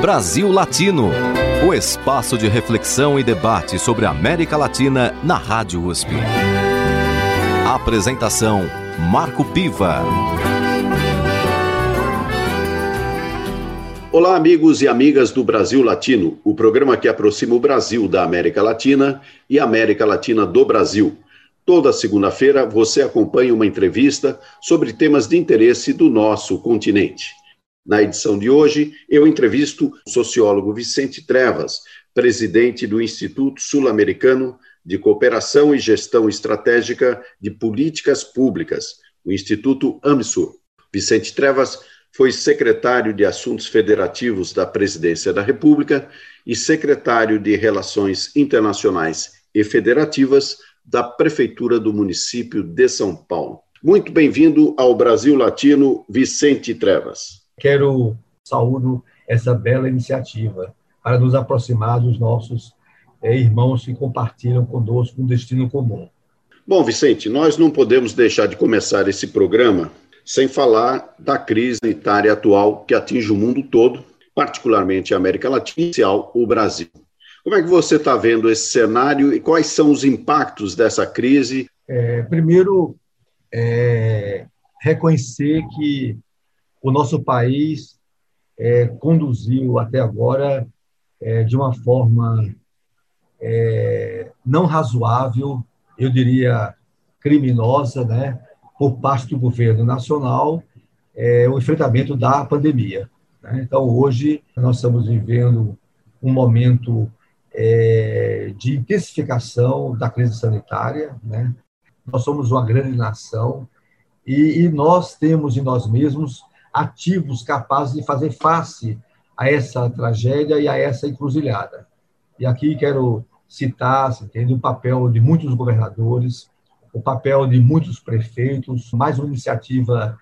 Brasil Latino, o espaço de reflexão e debate sobre a América Latina na Rádio USP. Apresentação Marco Piva. Olá, amigos e amigas do Brasil Latino, o programa que aproxima o Brasil da América Latina e a América Latina do Brasil. Toda segunda-feira você acompanha uma entrevista sobre temas de interesse do nosso continente. Na edição de hoje, eu entrevisto o sociólogo Vicente Trevas, presidente do Instituto Sul-Americano de Cooperação e Gestão Estratégica de Políticas Públicas, o Instituto AMSUR. Vicente Trevas foi secretário de Assuntos Federativos da Presidência da República e secretário de Relações Internacionais e Federativas da Prefeitura do município de São Paulo. Muito bem-vindo ao Brasil Latino, Vicente Trevas. Quero saúdo essa bela iniciativa para nos aproximar dos nossos é, irmãos que compartilham conosco um destino comum. Bom, Vicente, nós não podemos deixar de começar esse programa sem falar da crise sanitária atual que atinge o mundo todo, particularmente a América Latina e o Brasil. Como é que você está vendo esse cenário e quais são os impactos dessa crise? É, primeiro, é, reconhecer que o nosso país é, conduziu até agora é, de uma forma é, não razoável, eu diria criminosa, né, por parte do governo nacional, é, o enfrentamento da pandemia. Né? Então, hoje, nós estamos vivendo um momento é, de intensificação da crise sanitária. Né? Nós somos uma grande nação e, e nós temos em nós mesmos ativos capazes de fazer face a essa tragédia e a essa encruzilhada. E aqui quero citar, entende, o papel de muitos governadores, o papel de muitos prefeitos, mais uma iniciativa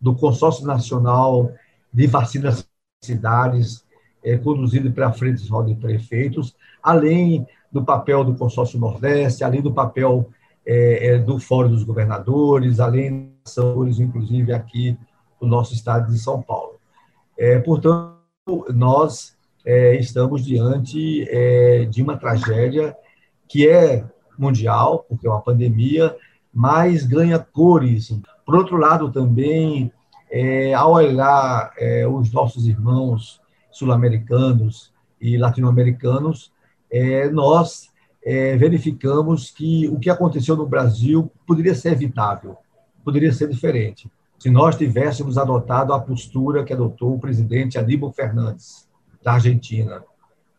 do Consórcio Nacional de Vacinas Cidades, é, conduzido pela Frente de Prefeitos, além do papel do Consórcio Nordeste, além do papel é, do Fórum dos Governadores, além dos inclusive aqui do nosso estado de São Paulo. É, portanto, nós é, estamos diante é, de uma tragédia que é mundial, porque é uma pandemia, mas ganha cores. Por outro lado, também, é, ao olhar é, os nossos irmãos sul-americanos e latino-americanos, é, nós verificamos que o que aconteceu no Brasil poderia ser evitável, poderia ser diferente se nós tivéssemos adotado a postura que adotou o presidente Aníbal Fernandes, da Argentina,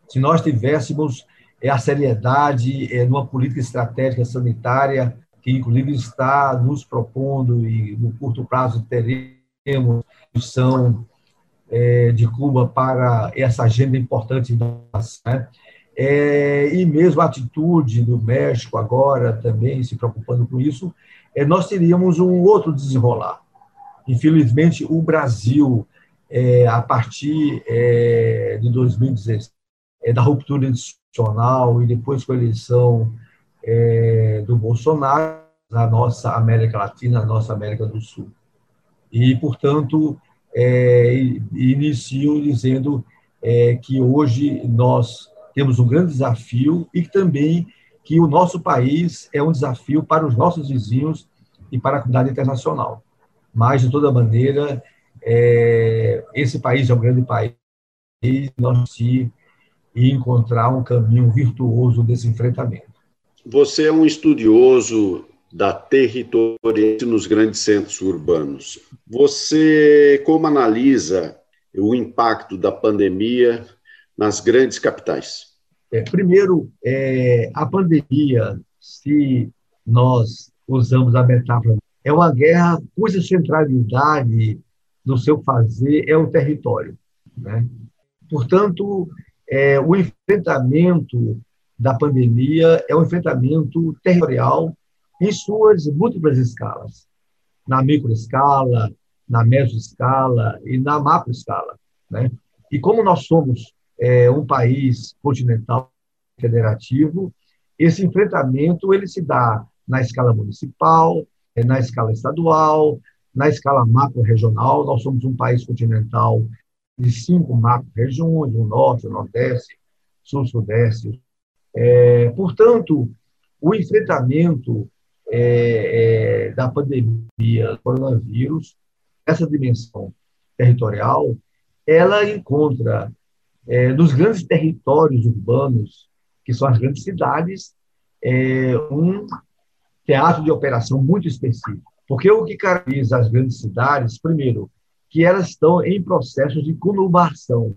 se nós tivéssemos é, a seriedade é, numa política estratégica sanitária, que inclusive está nos propondo e no curto prazo teremos missão é, de Cuba para essa agenda importante né? é, e mesmo a atitude do México agora também se preocupando com isso, é, nós teríamos um outro desenrolar. Infelizmente, o Brasil, é, a partir é, de 2016, é, da ruptura institucional e depois com a eleição é, do Bolsonaro, na nossa América Latina, na nossa América do Sul. E, portanto, é, inicio dizendo é, que hoje nós temos um grande desafio e também que o nosso país é um desafio para os nossos vizinhos e para a comunidade internacional. Mas, de toda maneira, é, esse país é um grande país, nós se encontrar um caminho virtuoso desse enfrentamento. Você é um estudioso da territorialidade nos grandes centros urbanos. Você como analisa o impacto da pandemia nas grandes capitais? É, primeiro, é, a pandemia, se nós usamos a metáfora é uma guerra cuja centralidade no seu fazer é o território. Né? Portanto, é, o enfrentamento da pandemia é um enfrentamento territorial em suas múltiplas escalas, na microescala, na mesoescala e na macroescala. Né? E como nós somos é, um país continental federativo, esse enfrentamento ele se dá na escala municipal, na escala estadual, na escala macro-regional. Nós somos um país continental de cinco macro-regiões, o Norte, o Nordeste, Sul-Sudeste. É, portanto, o enfrentamento é, é, da pandemia do coronavírus, essa dimensão territorial, ela encontra é, nos grandes territórios urbanos, que são as grandes cidades, é, um teatro de operação muito específico. Porque o que caracteriza as grandes cidades, primeiro, que elas estão em processo de conurbação.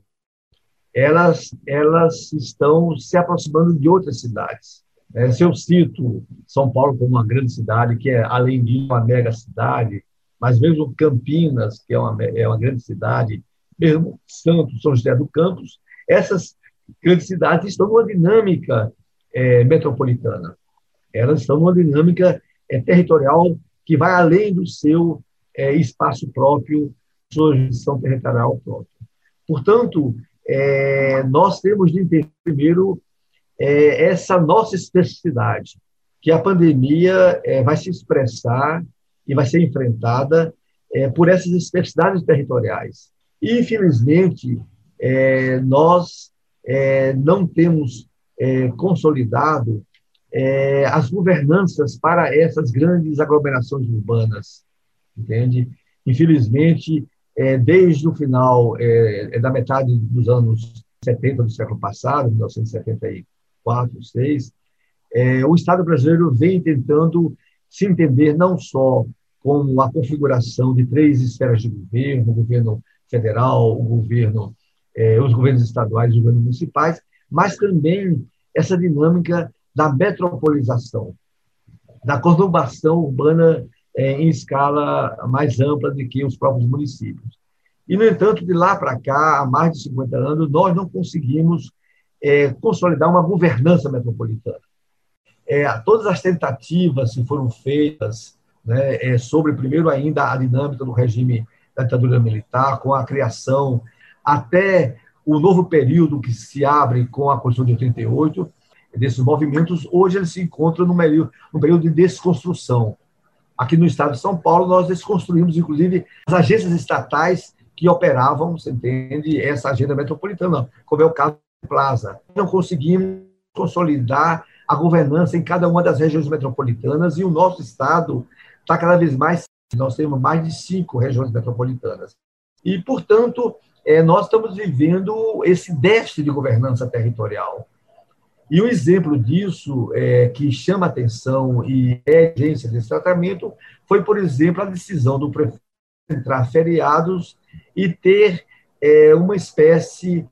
Elas, elas estão se aproximando de outras cidades. É, se eu cito São Paulo como uma grande cidade, que é, além de uma mega cidade, mas mesmo Campinas, que é uma, é uma grande cidade, mesmo Santos, São José do Campos, essas grandes cidades estão numa dinâmica é, metropolitana. Elas estão numa dinâmica é, territorial que vai além do seu é, espaço próprio, sua jurisdição territorial própria. Portanto, é, nós temos de entender primeiro é, essa nossa especificidade, que a pandemia é, vai se expressar e vai ser enfrentada é, por essas especificidades territoriais. E, infelizmente, nós não temos consolidado é, as governanças para essas grandes aglomerações urbanas, entende? Infelizmente, é, desde o final é, da metade dos anos 70 do século passado, 1974, 6, o Estado brasileiro vem tentando se entender não só como a configuração de três esferas de governo, o governo federal, o governo é, os governos estaduais os governos municipais, mas também essa dinâmica da metropolização, da conurbação urbana é, em escala mais ampla do que os próprios municípios. E, no entanto, de lá para cá, há mais de 50 anos, nós não conseguimos é, consolidar uma governança metropolitana. É, todas as tentativas que foram feitas né, é, sobre, primeiro ainda, a dinâmica do regime da ditadura militar, com a criação até o novo período que se abre com a Constituição de 88, desses movimentos, hoje eles se encontram no período, no período de desconstrução. Aqui no estado de São Paulo, nós desconstruímos, inclusive, as agências estatais que operavam, você entende, essa agenda metropolitana, como é o caso do Plaza. Não conseguimos consolidar a governança em cada uma das regiões metropolitanas e o nosso estado está cada vez mais. Nós temos mais de cinco regiões metropolitanas. E, portanto, é, nós estamos vivendo esse déficit de governança territorial. E um exemplo disso, é, que chama atenção e é agência desse tratamento, foi, por exemplo, a decisão do prefeito entrar feriados e ter é, uma espécie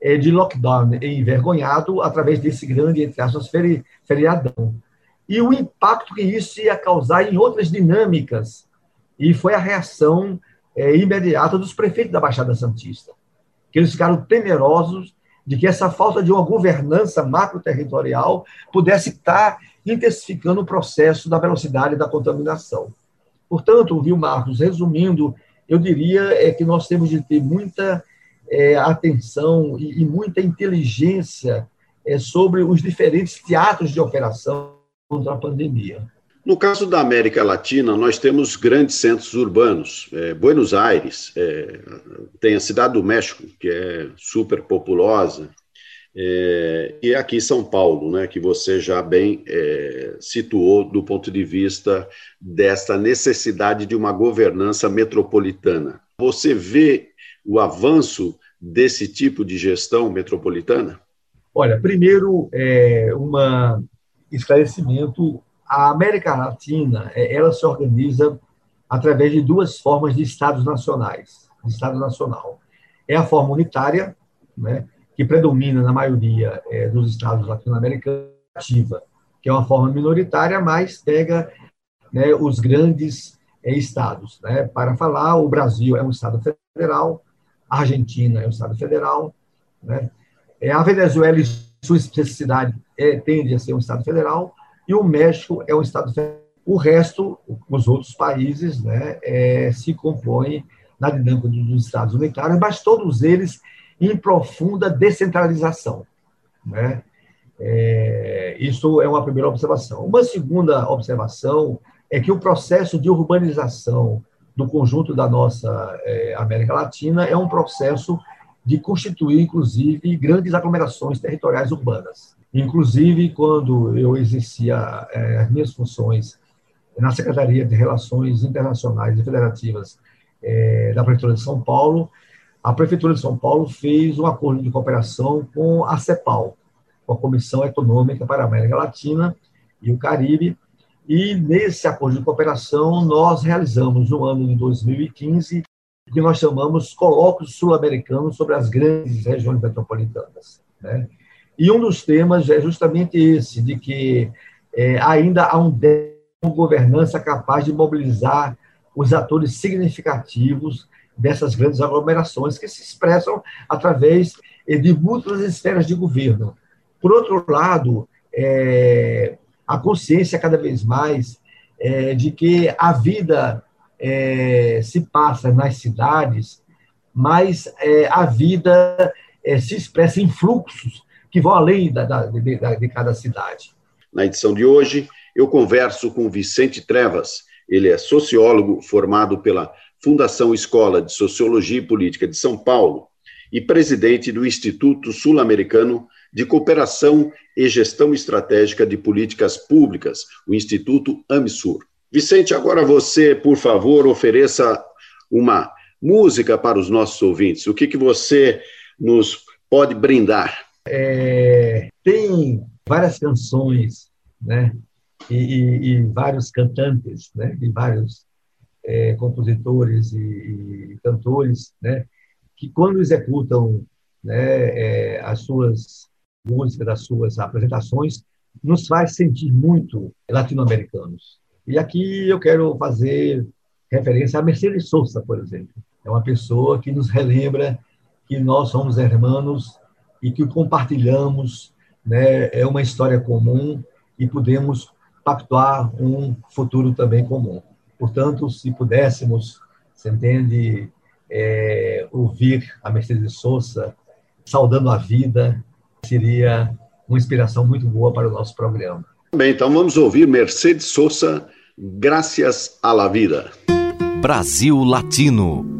é, de lockdown envergonhado através desse grande, entre aspas, feri, feriadão. E o impacto que isso ia causar em outras dinâmicas. E foi a reação é, imediata dos prefeitos da Baixada Santista, que eles ficaram temerosos de que essa falta de uma governança macro-territorial pudesse estar intensificando o processo da velocidade da contaminação. Portanto, viu, Marcos, resumindo, eu diria é que nós temos de ter muita é, atenção e, e, muita inteligência é, sobre os diferentes teatros de operação contra a pandemia. No caso da América Latina, nós temos grandes centros urbanos. É, Buenos Aires, é, tem a Cidade do México, que é super populosa, é, e aqui São Paulo, né, que você já bem é, situou do ponto de vista dessa necessidade de uma governança metropolitana. Você vê o avanço desse tipo de gestão metropolitana? Olha, primeiro, é, um esclarecimento a América Latina é, ela se organiza através de duas formas de estados nacionais, de estado nacional. É a forma unitária, né, que predomina na maioria é, dos estados latino-americanos, que é uma forma minoritária, mas pega né, os grandes é, estados. Né? Para falar, o Brasil é um estado federal, a Argentina é um estado federal, né? É, a Venezuela, em sua especificidade, é, tende a ser um estado federal, e o México é um Estado federal. O resto, os outros países, né, é, se compõem na dinâmica dos Estados unitários, mas todos eles em profunda descentralização. Né? É, isso é uma primeira observação. Uma segunda observação é que o processo de urbanização do conjunto da nossa é, América Latina é um processo de constituir, inclusive, grandes aglomerações territoriais urbanas. Inclusive, quando eu exercia é, as minhas funções na Secretaria de Relações Internacionais e Federativas é, da Prefeitura de São Paulo, a Prefeitura de São Paulo fez um acordo de cooperação com a CEPAL, com a Comissão Econômica para a América Latina e o Caribe, e nesse acordo de cooperação nós realizamos no ano de 2015 o que nós chamamos colóquios sul-americanos sobre as grandes regiões metropolitanas. Né? E um dos temas é justamente esse, de que é, ainda há um governança capaz de mobilizar os atores significativos dessas grandes aglomerações que se expressam através eh, de múltiplas esferas de governo. Por outro lado, é, a consciência cada vez mais é, de que a vida é, se passa nas cidades, mas é, a vida se expressa em fluxos que vão além da, da, de, de cada cidade. Na edição de hoje, eu converso com Vicente Trevas. Ele é sociólogo formado pela Fundação Escola de Sociologia e Política de São Paulo e presidente do Instituto Sul-Americano de Cooperação e Gestão Estratégica de Políticas Públicas, o Instituto AMSUR. Vicente, agora você, por favor, ofereça uma música para os nossos ouvintes. O que, que você nos pode brindar? É, tem várias canções né, e, e, e vários cantantes, né, e vários é, compositores e, e, cantores, né, que quando executam né, é, as suas músicas, as suas apresentações, nos faz sentir muito latino-americanos. E aqui eu quero fazer referência a Mercedes Sosa, por exemplo. É uma pessoa que nos relembra que nós somos irmãos e que compartilhamos né, é uma história comum e podemos pactuar um futuro também comum. Portanto, se pudéssemos, se entende, é, ouvir a Mercedes Sosa saudando a vida, seria uma inspiração muito boa para o nosso programa. Bem, então vamos ouvir Mercedes Sosa, Gracias a la Vida. Brasil Latino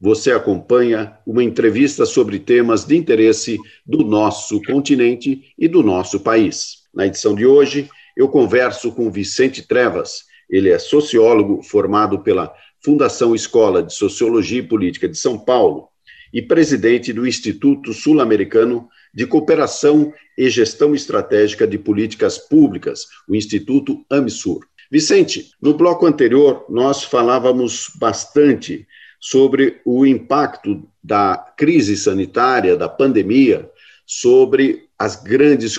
você acompanha uma entrevista sobre temas de interesse do nosso continente e do nosso país. Na edição de hoje, eu converso com Vicente Trevas. Ele é sociólogo formado pela Fundação Escola de Sociologia e Política de São Paulo e presidente do Instituto Sul-Americano de Cooperação e Gestão Estratégica de Políticas Públicas, o Instituto AMSUR. Vicente, no bloco anterior, nós falávamos bastante sobre o impacto da crise sanitária, da pandemia, sobre as grandes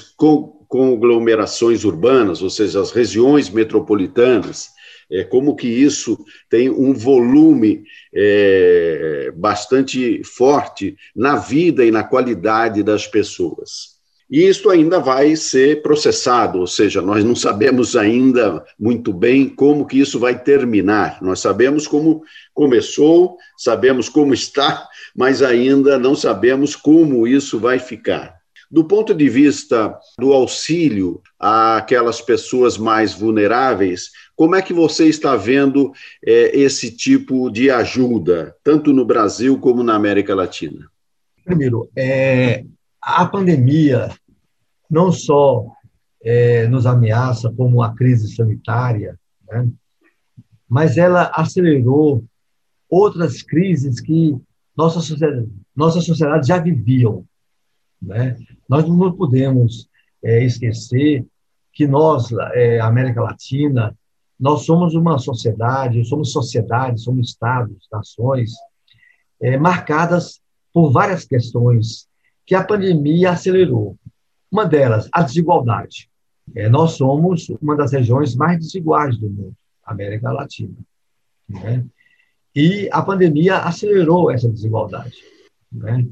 conglomerações urbanas, ou seja, as regiões metropolitanas, é, como que isso tem um volume é, bastante forte na vida e na qualidade das pessoas. E isso ainda vai ser processado, ou seja, nós não sabemos ainda muito bem como que isso vai terminar. Nós sabemos como começou, sabemos como está, mas ainda não sabemos como isso vai ficar. Do ponto de vista do auxílio àquelas pessoas mais vulneráveis, como é que você está vendo é, esse tipo de ajuda, tanto no Brasil como na América Latina? Primeiro, é, a pandemia não só é, nos ameaça como a crise sanitária, né, mas ela acelerou outras crises que nossa sociedade, nossa sociedade já viviam. Né? Nós não podemos é, esquecer que nós, é, América Latina, nós somos uma sociedade, somos sociedades, somos estados, nações, é, marcadas por várias questões que a pandemia acelerou. Uma delas, a desigualdade. É, nós somos uma das regiões mais desiguais do mundo, América Latina. Né? E a pandemia acelerou essa desigualdade. Né?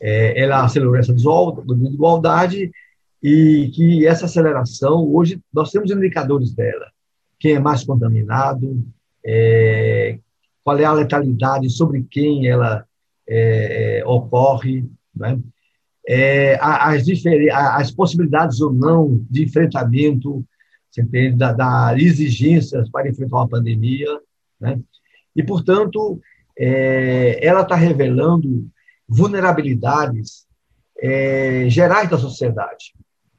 É, ela acelerou essa desigualdade e que essa aceleração, hoje, nós temos indicadores dela. Quem é mais contaminado, é, qual é a letalidade, sobre quem ela é, é ocorre, né? É, as, as possibilidades ou não de enfrentamento, entende, da, da exigências para enfrentar uma pandemia, né? E, portanto, é, ela está revelando vulnerabilidades é, gerais da sociedade.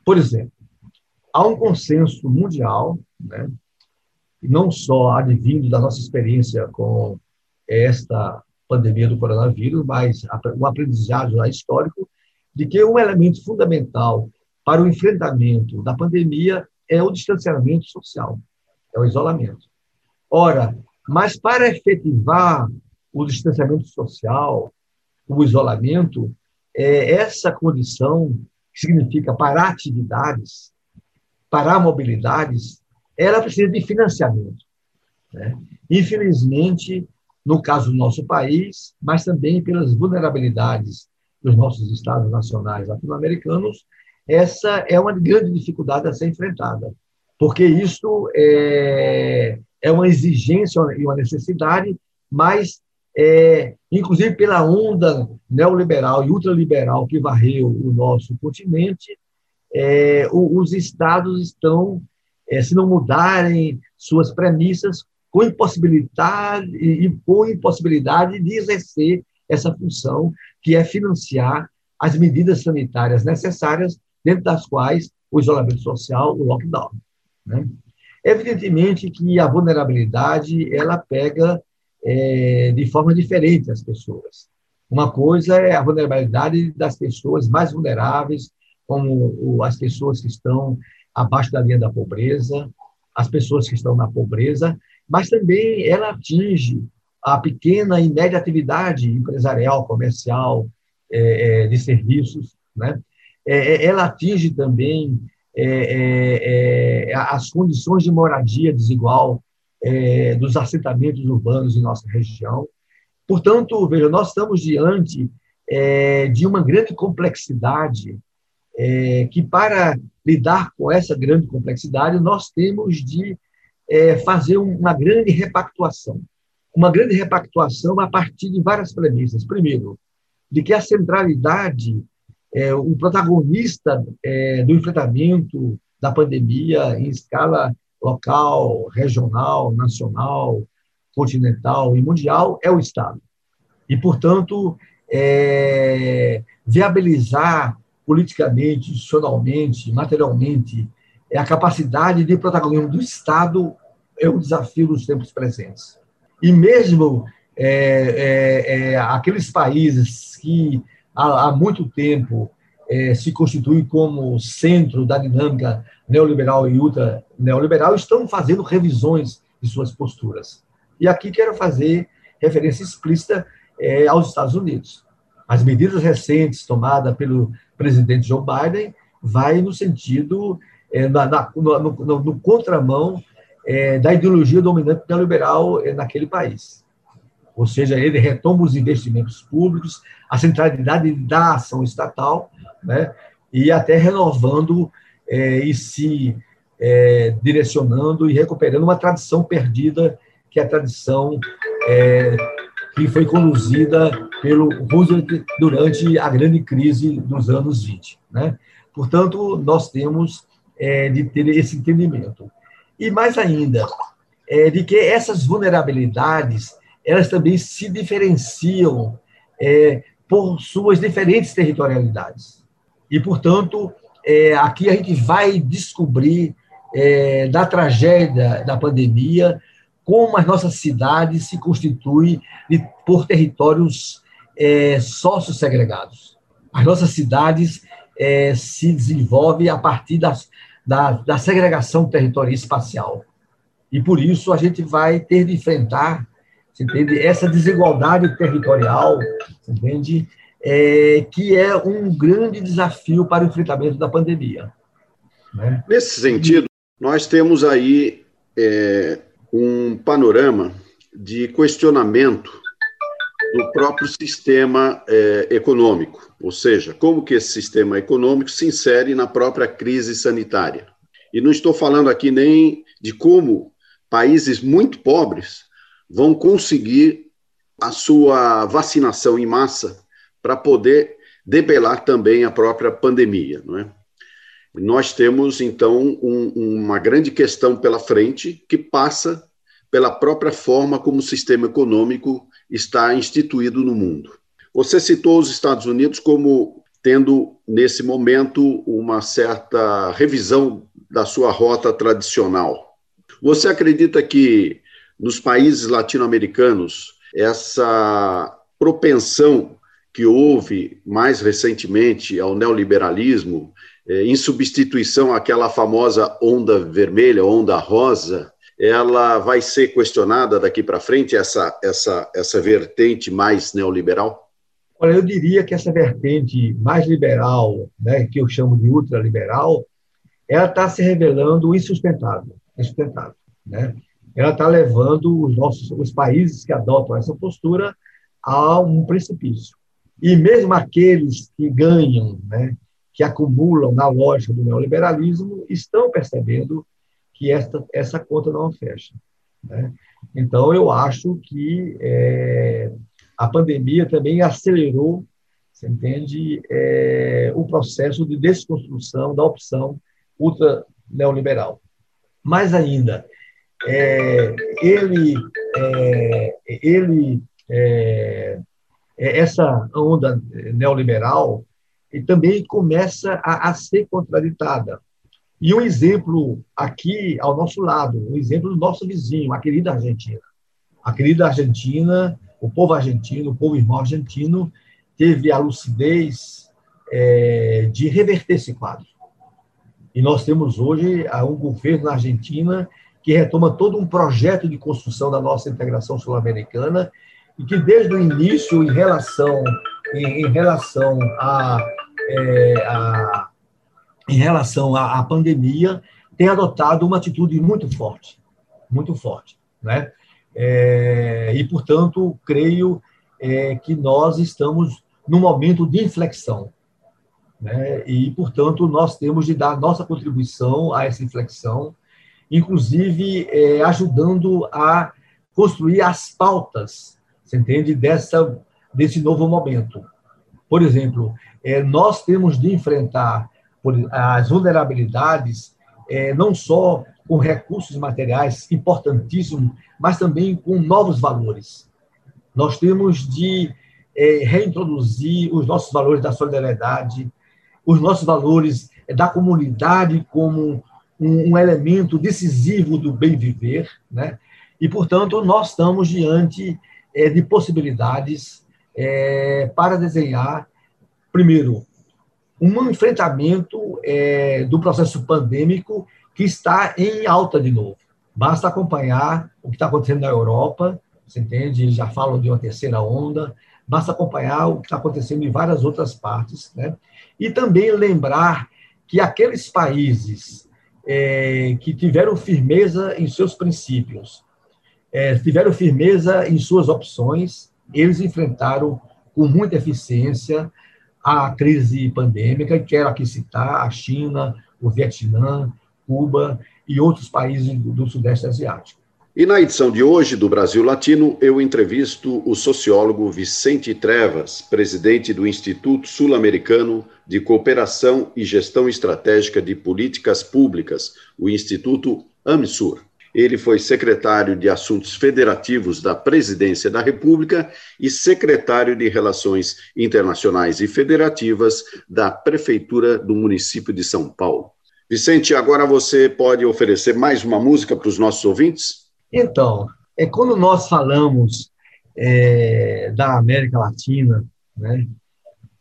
Por exemplo, há um consenso mundial, né, não só advindo da nossa experiência com esta pandemia do coronavírus, mas um aprendizado histórico de que um elemento fundamental para o enfrentamento da pandemia é o distanciamento social, é o isolamento. Ora, mas para efetivar o distanciamento social, o isolamento, é essa condição que significa parar atividades, parar mobilidades, ela precisa de financiamento. Né? Infelizmente, no caso do nosso país, mas também pelas vulnerabilidades dos nossos estados nacionais latino-americanos, essa é uma grande dificuldade a ser enfrentada, porque isso é, é uma exigência e uma necessidade, mas, é, inclusive pela onda neoliberal e ultraliberal que varreu o nosso continente, é, os estados estão, é, se não mudarem suas premissas, com impossibilidade e com impossibilidade de exercer essa função que é financiar as medidas sanitárias necessárias, dentro das quais o isolamento social, o lockdown. Né? Evidentemente que a vulnerabilidade ela pega é, de forma diferente as pessoas. Uma coisa é a vulnerabilidade das pessoas mais vulneráveis, como as pessoas que estão abaixo da linha da pobreza, as pessoas que estão na pobreza, mas também ela atinge a pequena e média atividade empresarial, comercial, é, é, de serviços, né? É, é ela atinge também é, é, as condições de moradia desigual dos assentamentos urbanos em nossa região. Portanto, veja, nós estamos diante de uma grande complexidade que, para lidar com essa grande complexidade, nós temos de fazer uma grande repactuação. Uma grande repactuação a partir de várias premissas. Primeiro, de que a centralidade, é, o protagonista é, do enfrentamento da pandemia em escala local, regional, nacional, continental e mundial é o Estado. E, portanto, é, viabilizar politicamente, institucionalmente, materialmente é a capacidade de protagonismo do Estado é o desafio dos tempos presentes. E mesmo é, é, é, aqueles países que há, há muito tempo é, se constituem como centro da dinâmica neoliberal e ultra neoliberal estão fazendo revisões de suas posturas. E aqui quero fazer referência explícita é, aos Estados Unidos. As medidas recentes tomadas pelo presidente Joe Biden vai no sentido é, na, na, no, no, no, contramão é, da ideologia dominante neoliberal é, naquele país. Ou seja, ele retoma os investimentos públicos, a centralidade da ação estatal, né, e até renovando é, e se é, direcionando e recuperando uma tradição perdida, que é a tradição é, que foi conduzida pelo Roosevelt durante a grande crise dos anos 20. Né? Portanto, nós temos é, de ter esse entendimento. E mais ainda, é, de que essas vulnerabilidades, elas também se diferenciam é, por suas diferentes territorialidades. E, portanto, é, aqui a gente vai descobrir é, da tragédia da pandemia como as nossas cidades se constituem de, por territórios é, sócio-segregados. As nossas cidades é, se desenvolvem a partir das, da, da segregação territorial espacial. E por isso a gente vai ter de enfrentar, entende, essa desigualdade territorial, entende, é, que é um grande desafio para o enfrentamento da pandemia. Né? Nesse sentido, nós temos aí é, um panorama de questionamento do próprio sistema é, econômico, ou seja, como que esse sistema econômico se insere na própria crise sanitária. E não estou falando aqui nem de como países muito pobres vão conseguir a sua vacinação em massa para poder debelar também a própria pandemia, não é? Nós temos, então, um, uma grande questão pela frente que passa pela própria forma como o sistema econômico está instituído no mundo. Você citou os Estados Unidos como tendo, nesse momento, uma certa revisão da sua rota tradicional. Você acredita que nos países latino-americanos essa propensão que houve mais recentemente ao neoliberalismo, é, em substituição àquela famosa onda vermelha, onda rosa, ela vai ser questionada daqui para frente, essa, essa, essa vertente mais neoliberal? Olha, eu diria que essa vertente mais liberal, né, que eu chamo de ultraliberal, ela está se revelando insustentável, insustentável, né? Ela está levando os nossos os países que adotam essa postura a um precipício. E mesmo aqueles que ganham, né, que acumulam na lógica do neoliberalismo, estão percebendo que esta, essa conta não fecha. Né? Então, eu acho que é, a pandemia também acelerou, você entende, é, o processo de desconstrução da opção ultra neoliberal. Mais ainda, é, ele, é, ele é, é, essa onda neoliberal e também começa a, a, ser contraditada. E um exemplo aqui ao nosso lado, um exemplo do nosso vizinho, a querida Argentina. A querida Argentina, o povo argentino, o povo irmão argentino, teve a lucidez é, de reverter esse quadro. E nós temos hoje um governo na Argentina que retoma todo um projeto de construção da nossa integração sul-americana e que desde o início, em relação, em, em relação a, é, a, em relação à, à, pandemia, tem adotado uma atitude muito forte, muito forte, né? É, e portanto creio é, que nós estamos num momento de inflexão, né? E portanto nós temos de dar nossa contribuição a essa inflexão, inclusive é, ajudando a construir as pautas você entende? Dessa, desse novo momento. Por exemplo, é, nós temos de enfrentar as vulnerabilidades é, não só com recursos materiais importantíssimos, mas também com novos valores. Nós temos de é, reintroduzir os nossos valores da solidariedade, os nossos valores da comunidade como um, um elemento decisivo do bem viver, né? E, portanto, nós estamos diante é, de possibilidades é, para desenhar, primeiro, um enfrentamento é, do processo pandêmico que está em alta de novo. Basta acompanhar o que está acontecendo na Europa, você entende? Já falam de uma terceira onda. Basta acompanhar o que está acontecendo em várias outras partes, né? E também lembrar que aqueles países é, que tiveram firmeza em seus princípios, é, tiveram firmeza em suas opções, eles enfrentaram com muita eficiência a crise pandêmica, quero aqui citar a China, o Vietnã, Cuba e outros países do Sudeste Asiático. E na edição de hoje do Brasil Latino, eu entrevisto o sociólogo Vicente Trevas, presidente do Instituto Sul-Americano de Cooperação e Gestão Estratégica de Políticas Públicas, o Instituto AMSUR. Ele foi secretário de Assuntos Federativos da Presidência da República e secretário de Relações Internacionais e Federativas da Prefeitura do município de São Paulo. Vicente, agora você pode oferecer mais uma música para os nossos ouvintes? Então, é quando nós falamos é, da América Latina, né,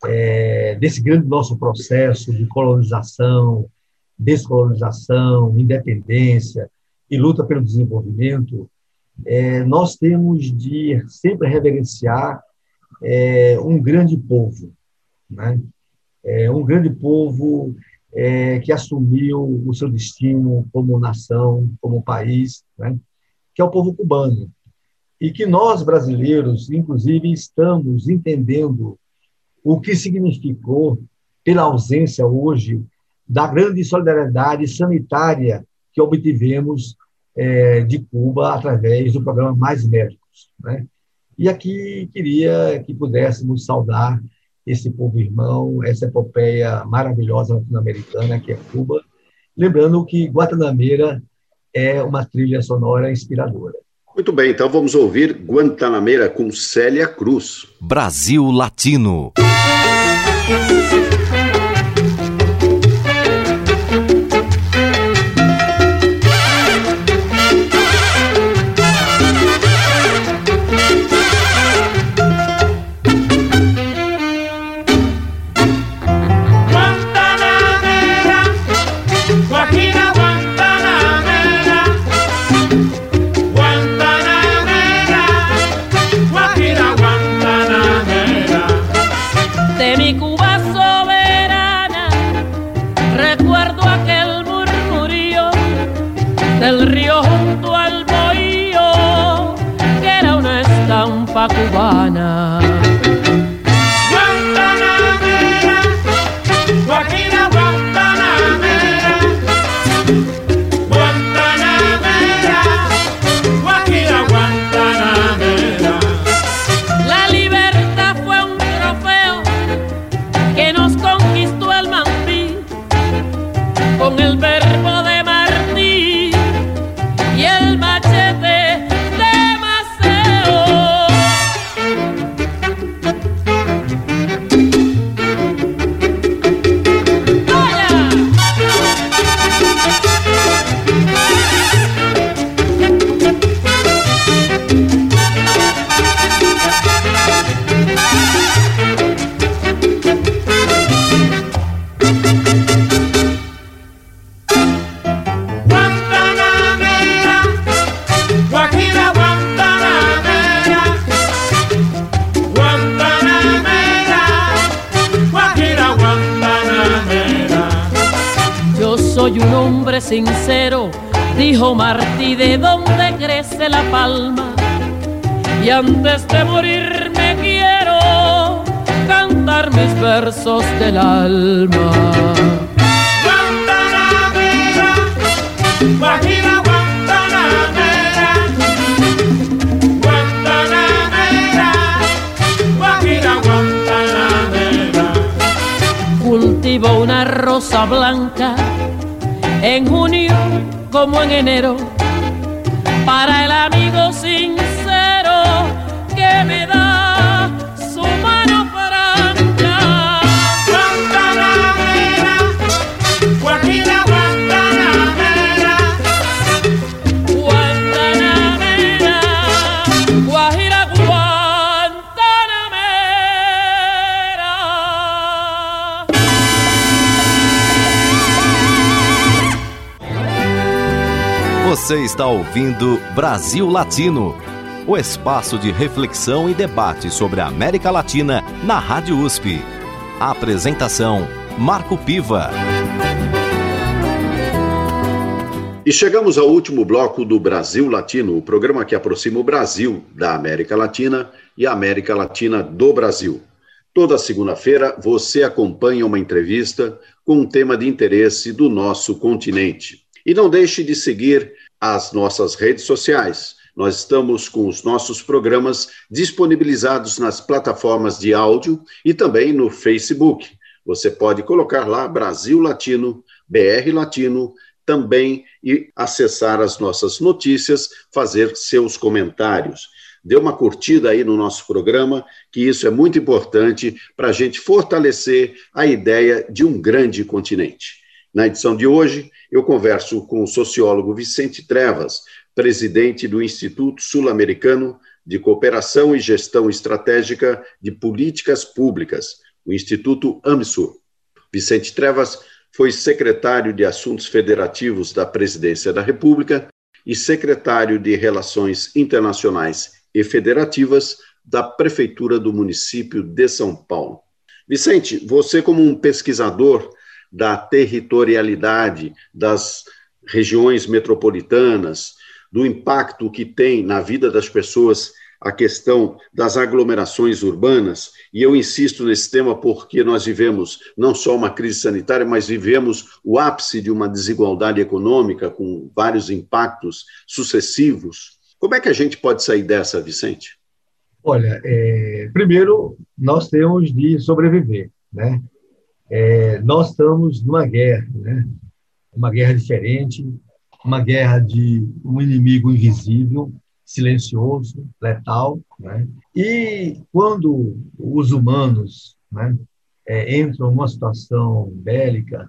é, desse grande nosso processo de colonização, descolonização, independência, e luta pelo desenvolvimento, é, nós temos de sempre reverenciar é, um grande povo, né? É, um grande povo é, que assumiu o seu destino como nação, como país, né? que é o povo cubano. E que nós, brasileiros, inclusive, estamos entendendo o que significou, pela ausência hoje, da grande solidariedade sanitária que obtivemos é, de Cuba através do programa Mais Médicos. Né? E aqui queria que pudéssemos saudar esse povo irmão, essa epopeia maravilhosa latino-americana que é Cuba, lembrando que Guantanameira é uma trilha sonora inspiradora. Muito bem, então vamos ouvir Guantanameira com Célia Cruz. Brasil Latino. Sincero, dijo Martí, ¿de dónde crece la palma? Y antes de morir me quiero cantar mis versos del alma. Guantanamera, Guajira Guantanamera, Guantanamera, Guajira Guantanamera. Cultivo una rosa blanca en junio como en enero, para el amigo sincero Você está ouvindo Brasil Latino, o espaço de reflexão e debate sobre a América Latina na Rádio USP. A apresentação: Marco Piva. E chegamos ao último bloco do Brasil Latino, o programa que aproxima o Brasil da América Latina e a América Latina do Brasil. Toda segunda-feira você acompanha uma entrevista com um tema de interesse do nosso continente. E não deixe de seguir as nossas redes sociais. Nós estamos com os nossos programas disponibilizados nas plataformas de áudio e também no Facebook. Você pode colocar lá Brasil Latino, BR Latino, também e acessar as nossas notícias, fazer seus comentários. Dê uma curtida aí no nosso programa, que isso é muito importante para a gente fortalecer a ideia de um grande continente. Na edição de hoje, eu converso com o sociólogo Vicente Trevas, presidente do Instituto Sul-Americano de Cooperação e Gestão Estratégica de Políticas Públicas, o Instituto AMSUR. Vicente Trevas foi secretário de Assuntos Federativos da Presidência da República e secretário de Relações Internacionais e Federativas da Prefeitura do município de São Paulo. Vicente, você, como um pesquisador da territorialidade das regiões metropolitanas, do impacto que tem na vida das pessoas a questão das aglomerações urbanas, e eu insisto nesse tema porque nós vivemos não só uma crise sanitária, mas vivemos o ápice de uma desigualdade econômica com vários impactos sucessivos. Como é que a gente pode sair dessa, Vicente? Olha, é, primeiro, nós temos de sobreviver, né? É, nós estamos numa guerra, né? uma guerra diferente, uma guerra de um inimigo invisível, silencioso, letal. Né? E quando os humanos né, é, entram numa situação bélica,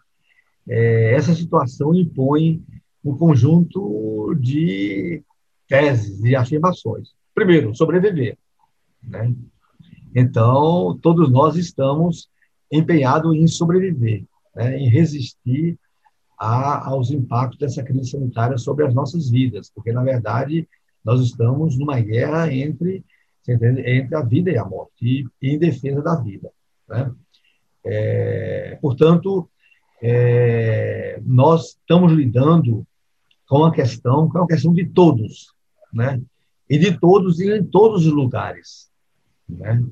é, essa situação impõe um conjunto de teses e afirmações. Primeiro, sobreviver. Né? Então, todos nós estamos empenhado em sobreviver, né, em resistir a, aos impactos dessa crise sanitária sobre as nossas vidas, porque, na verdade, nós estamos numa guerra entre, entre a vida e a morte, e, em defesa da vida. Né? É, portanto, é, nós estamos lidando com a questão, com a questão de todos, né? e de todos e em todos os lugares. Né?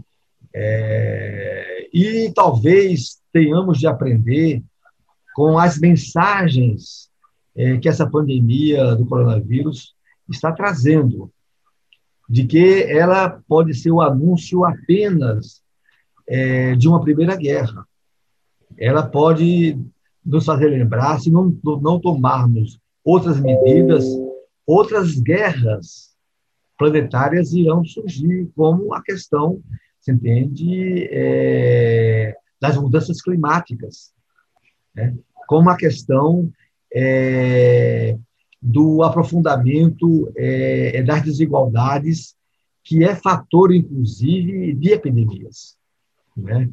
É, e talvez tenhamos de aprender com as mensagens é, que essa pandemia do coronavírus está trazendo, de que ela pode ser o anúncio apenas é, de uma primeira guerra. Ela pode nos fazer lembrar, se não, não tomarmos outras medidas, outras guerras planetárias irão surgir, como a questão, entende, é, das mudanças climáticas, né? como a questão é, do aprofundamento é, das desigualdades, que é fator, inclusive, de epidemias. Né?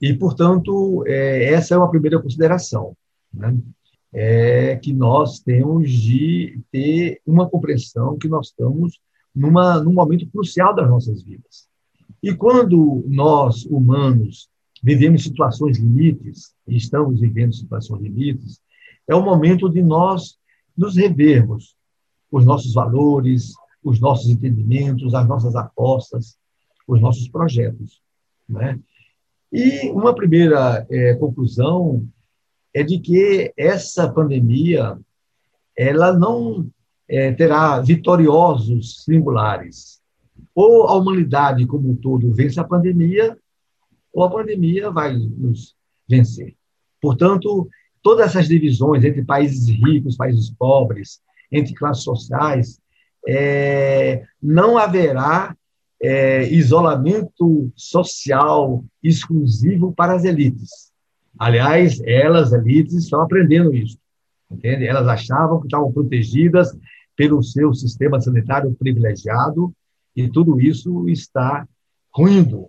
E, portanto, é, essa é uma primeira consideração. Né? É que nós temos de ter uma compreensão que nós estamos numa, num momento crucial das nossas vidas. E quando nós, humanos, vivemos situações limites, e estamos vivendo situações limites, é o momento de nós nos revermos os nossos valores, os nossos entendimentos, as nossas apostas, os nossos projetos. Né? E uma primeira é, conclusão é de que essa pandemia ela não é, terá vitoriosos singulares. Ou a humanidade como um todo vence a pandemia, ou a pandemia vai nos vencer. Portanto, todas essas divisões entre países ricos, países pobres, entre classes sociais, é, não haverá é, isolamento social exclusivo para as elites. Aliás, elas, elites, estão aprendendo isso. Entende? Elas achavam que estavam protegidas pelo seu sistema sanitário privilegiado e tudo isso está ruindo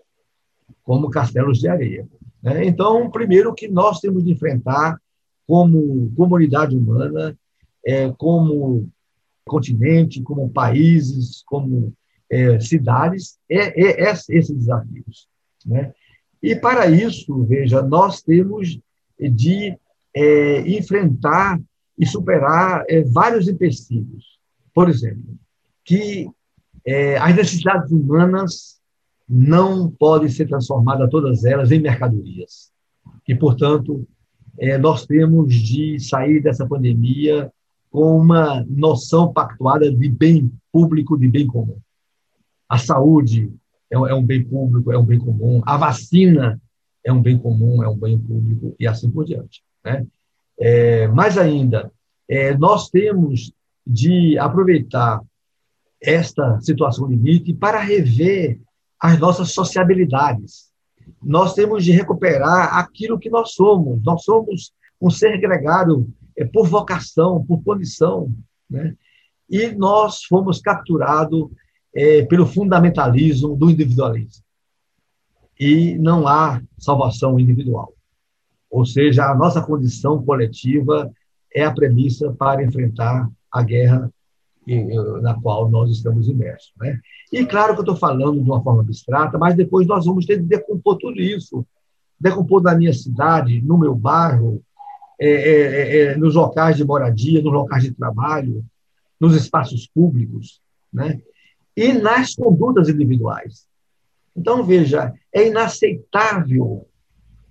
como castelos de areia. Né? Então, primeiro que nós temos de enfrentar como comunidade humana, é, como continente, como países, como é, cidades, é, é, é esses desafios. Né? E para isso, veja, nós temos de é, enfrentar e superar é, vários empecilhos. Por exemplo, que é, as necessidades humanas não podem ser transformadas, todas elas, em mercadorias. E, portanto, é, nós temos de sair dessa pandemia com uma noção pactuada de bem público, de bem comum. A saúde é, é um bem público, é um bem comum. A vacina é um bem comum, é um bem público, e assim por diante. Né? É, mais ainda, é, nós temos de aproveitar esta situação limite para rever as nossas sociabilidades. Nós temos de recuperar aquilo que nós somos. Nós somos um ser gregário é, por vocação, por condição. Né? E nós fomos capturados é, pelo fundamentalismo do individualismo. E não há salvação individual. Ou seja, a nossa condição coletiva é a premissa para enfrentar a guerra na qual nós estamos imersos. Né? E claro que eu estou falando de uma forma abstrata, mas depois nós vamos ter de decompor tudo isso. Decompor na minha cidade, no meu bairro, é, é, é, é nos locais de moradia, nos locais de trabalho, nos espaços públicos, né? e nas condutas individuais. Então, veja, é inaceitável,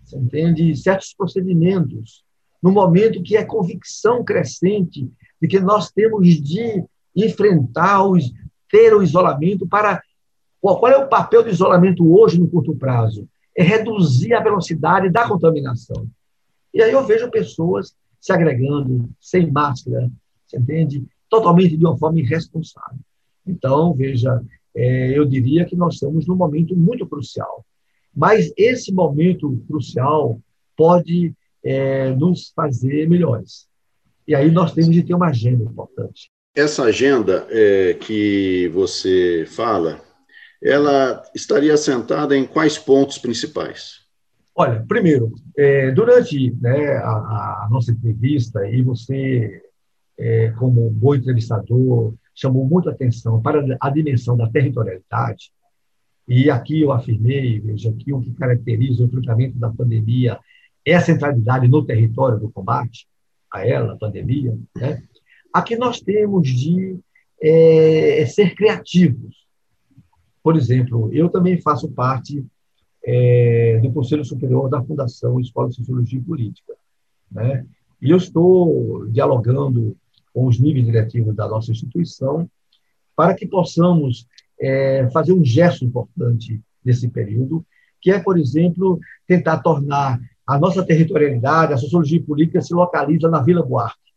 você entende, certos procedimentos, no momento que é convicção crescente de que nós temos de enfrentar, os, ter o isolamento para. Qual é o papel do isolamento hoje no curto prazo? É reduzir a velocidade da contaminação. E aí eu vejo pessoas se agregando, sem máscara, você entende? Totalmente de uma forma irresponsável. Então, veja, é, eu diria que nós estamos num momento muito crucial. Mas esse momento crucial pode é, nos fazer melhores. E aí nós temos de ter uma agenda importante. Essa agenda é, que você fala, ela estaria assentada em quais pontos principais? Olha, primeiro, é, durante né, a, a, nossa entrevista, e você, é, como bom entrevistador, chamou muita atenção para a dimensão da territorialidade, e aqui eu afirmei, veja, que o que caracteriza o enfrentamento da pandemia é a centralidade no território do combate a ela, a pandemia, né? Aqui nós temos de é, ser criativos. Por exemplo, eu também faço parte é, do Conselho Superior da Fundação Escola de Sociologia e Política. Né? E eu estou dialogando com os níveis diretivos da nossa instituição para que possamos é, fazer um gesto importante nesse período, que é, por exemplo, tentar tornar a nossa territorialidade, a sociologia política se localiza na Vila Buarque,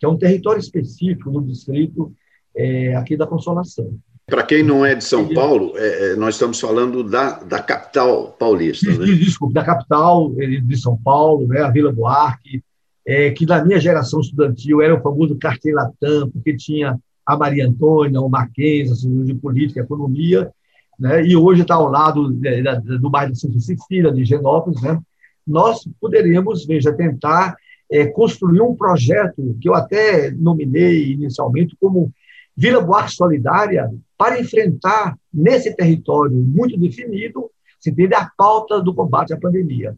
que é um território específico no distrito é, aqui da Consolação. Para quem não é de São Paulo, é, é, nós estamos falando da, da capital paulista. Né? Desculpe, da capital de São Paulo, né, a Vila Buarque, é, que na minha geração estudantil era o famoso Cartier Latam, porque tinha a Maria Antônia, o Marquês, a de política, economia, né, e hoje está ao lado de, de, do bairro de Santa Cecília, de Genópolis, né, nós poderíamos, veja, tentar é, construir um projeto que eu até nominei inicialmente como Vila Buarque Solidária para enfrentar nesse território muito definido, se a pauta do combate à pandemia.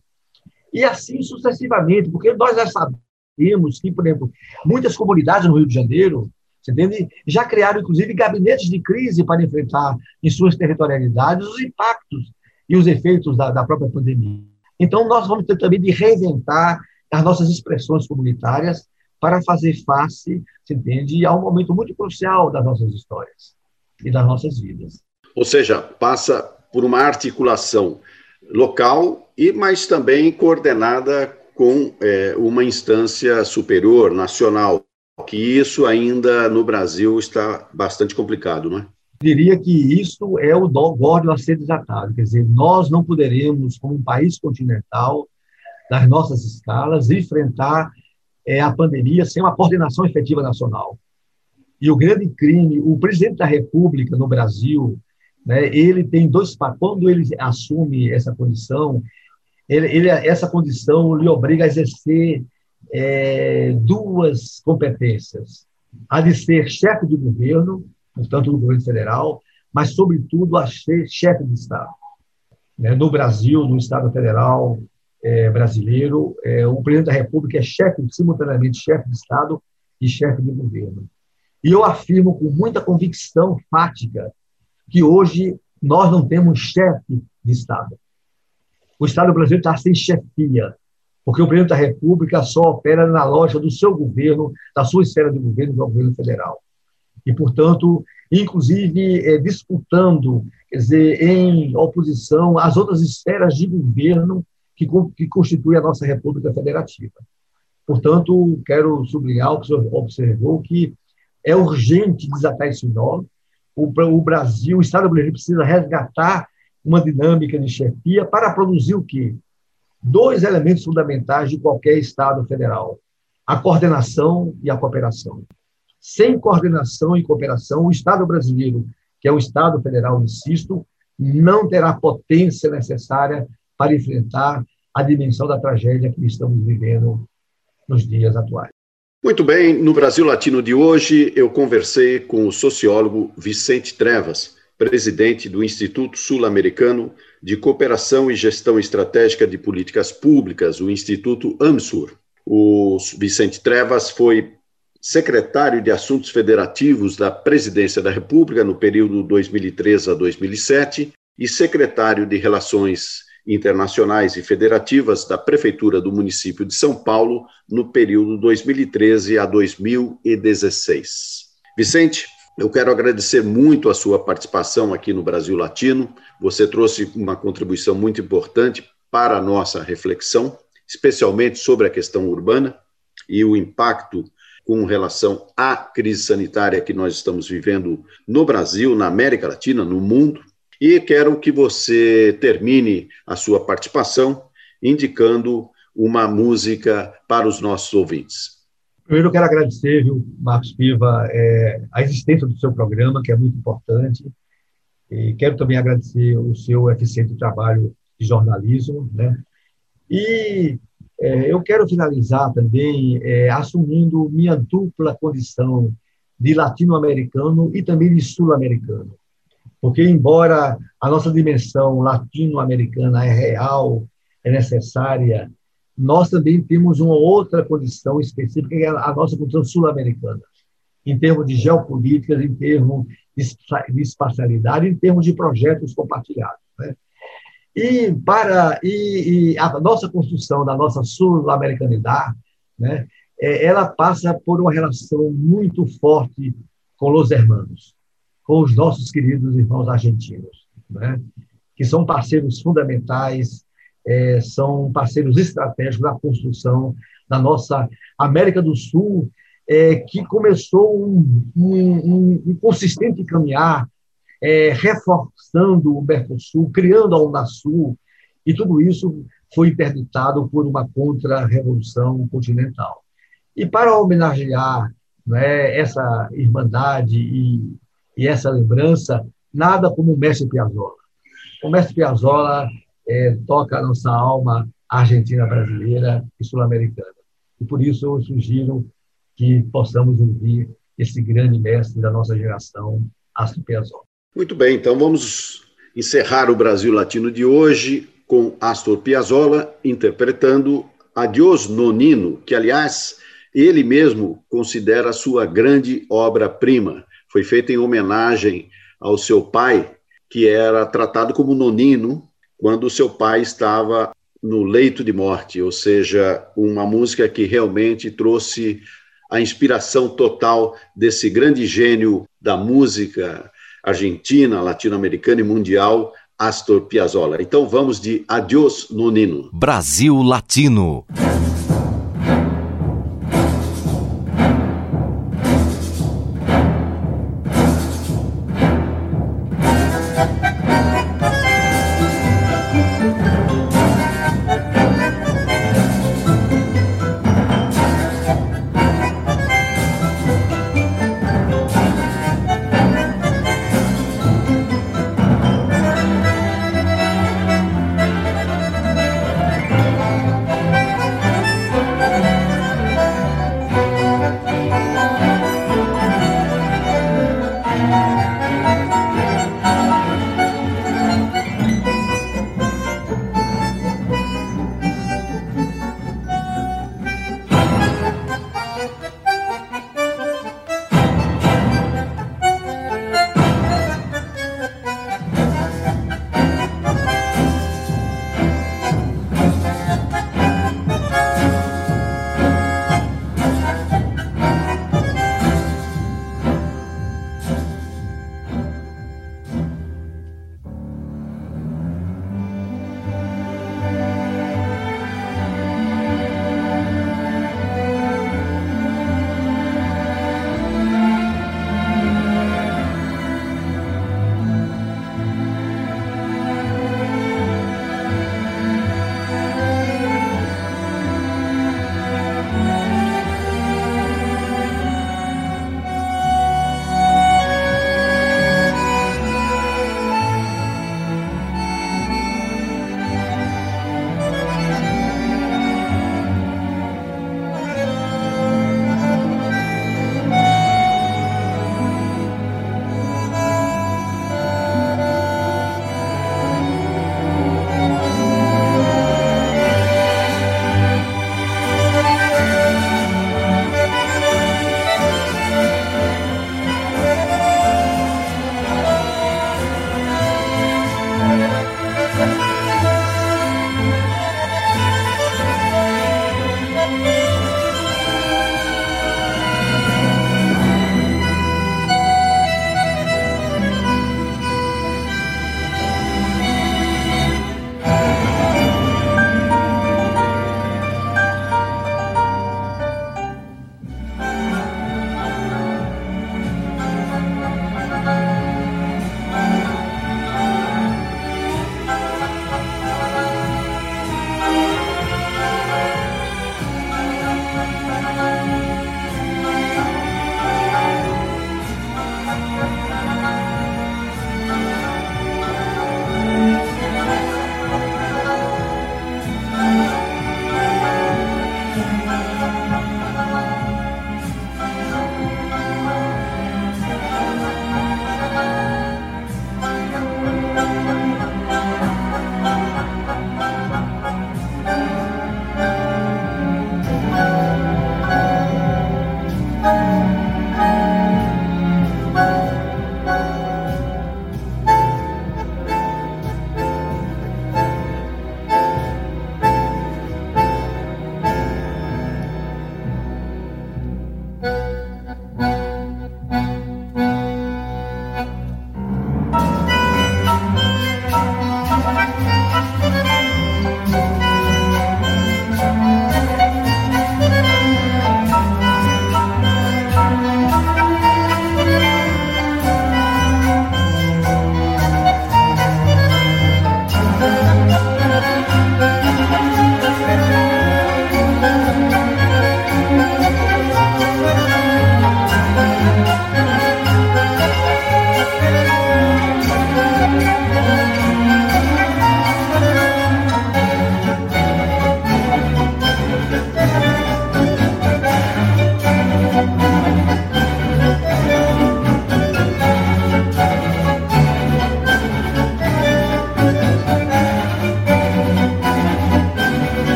E assim sucessivamente, porque nós já sabemos que, por exemplo, muitas comunidades no Rio de Janeiro, entende, já criaram, inclusive, gabinetes de crise para enfrentar em suas territorialidades os impactos e os efeitos da, da própria pandemia. Então, nós vamos ter também de reinventar as nossas expressões comunitárias para fazer face, se entende, a um momento muito crucial das nossas histórias e das nossas vidas. Ou seja, passa por uma articulação local e mas também coordenada com é, uma instância superior nacional, que isso ainda no Brasil está bastante complicado, não é? diria que isso é o górdio a ser desatado. Quer dizer, nós não poderemos, como um país continental, das nossas escalas, enfrentar é, a pandemia sem uma coordenação efetiva nacional. E o grande crime, o presidente da República no Brasil, né, ele tem dois quando ele assume essa condição, ele, ele essa condição lhe obriga a exercer é, duas competências: a de ser chefe de governo portanto, do governo federal, mas, sobretudo, a ser chefe de Estado. Né? No Brasil, no Estado federal é, brasileiro, é, o presidente da República é chefe, simultaneamente, chefe de Estado e chefe de governo. E eu afirmo com muita convicção fática que hoje nós não temos chefe de Estado. O Estado brasileiro está sem chefia, porque o presidente da República só opera na loja do seu governo, da sua esfera de governo, do governo federal e, portanto, inclusive é, disputando, quer dizer, em oposição às outras esferas de governo que, que constituem a nossa República Federativa. Portanto, quero sublinhar o que o senhor observou, que é urgente desatar esse nó. O, o Brasil, o Estado brasileiro precisa resgatar uma dinâmica de chefia para produzir o quê? Dois elementos fundamentais de qualquer Estado federal: a coordenação e a cooperação. Sem coordenação e cooperação, o Estado brasileiro, que é o Estado federal, insisto, não terá potência necessária para enfrentar a dimensão da tragédia que estamos vivendo nos dias atuais. Muito bem, no Brasil Latino de hoje, eu conversei com o sociólogo Vicente Trevas, presidente do Instituto Sul-Americano de Cooperação e Gestão Estratégica de Políticas Públicas, o Instituto AMSUR. O Vicente Trevas foi secretário de Assuntos Federativos da Presidência da República no período 2003 a 2007 e secretário de Relações Internacionais e Federativas da Prefeitura do município de São Paulo no período 2013 a 2016. Vicente, eu quero agradecer muito a sua participação aqui no Brasil Latino. Você trouxe uma contribuição muito importante para a nossa reflexão, especialmente sobre a questão urbana e o impacto com relação à crise sanitária que nós estamos vivendo no Brasil, na América Latina, no mundo. E quero que você termine a sua participação indicando uma música para os nossos ouvintes. Primeiro, eu quero agradecer, viu, Marcos Piva, é, a existência do seu programa, que é muito importante. E quero também agradecer o seu eficiente trabalho de jornalismo, né? E é, eu quero finalizar também é, assumindo minha dupla condição de latino-americano e também de sul-americano. Porque, embora a nossa dimensão latino-americana é real, é necessária, nós também temos uma outra condição específica, que é a nossa condição sul-americana. em termos de geopolítica, em termos de espacialidade, em termos de projetos compartilhados. Né? E, para, e, e, a nossa construção da nossa sul-americanidade, né, é, ela passa por uma relação muito forte com os hermanos, com os nossos queridos irmãos argentinos, né, que são parceiros fundamentais, é, são parceiros estratégicos na construção da nossa América do Sul, é, que começou um, um, um consistente caminhar é, reforçando o Mercosul, criando a Unasul, e tudo isso foi interditado por uma contra-revolução continental. E para homenagear né, essa irmandade e, e, essa lembrança, nada como o mestre Piazzolla. O mestre Piazzolla é, toca a nossa alma argentina brasileira e sul-americana. E por isso eu sugiro que possamos ouvir esse grande mestre da nossa geração, Astor Piazzolla. Muito bem, então vamos encerrar o Brasil Latino de hoje com Astor Piazzolla interpretando Adiós Nonino, que aliás ele mesmo considera sua grande obra-prima. Foi feita em homenagem ao seu pai, que era tratado como nonino quando seu pai estava no leito de morte, ou seja, uma música que realmente trouxe a inspiração total desse grande gênio da música argentina, latino-americana e mundial, Astor Piazzolla. Então vamos de Adiós Nonino. Brasil Latino.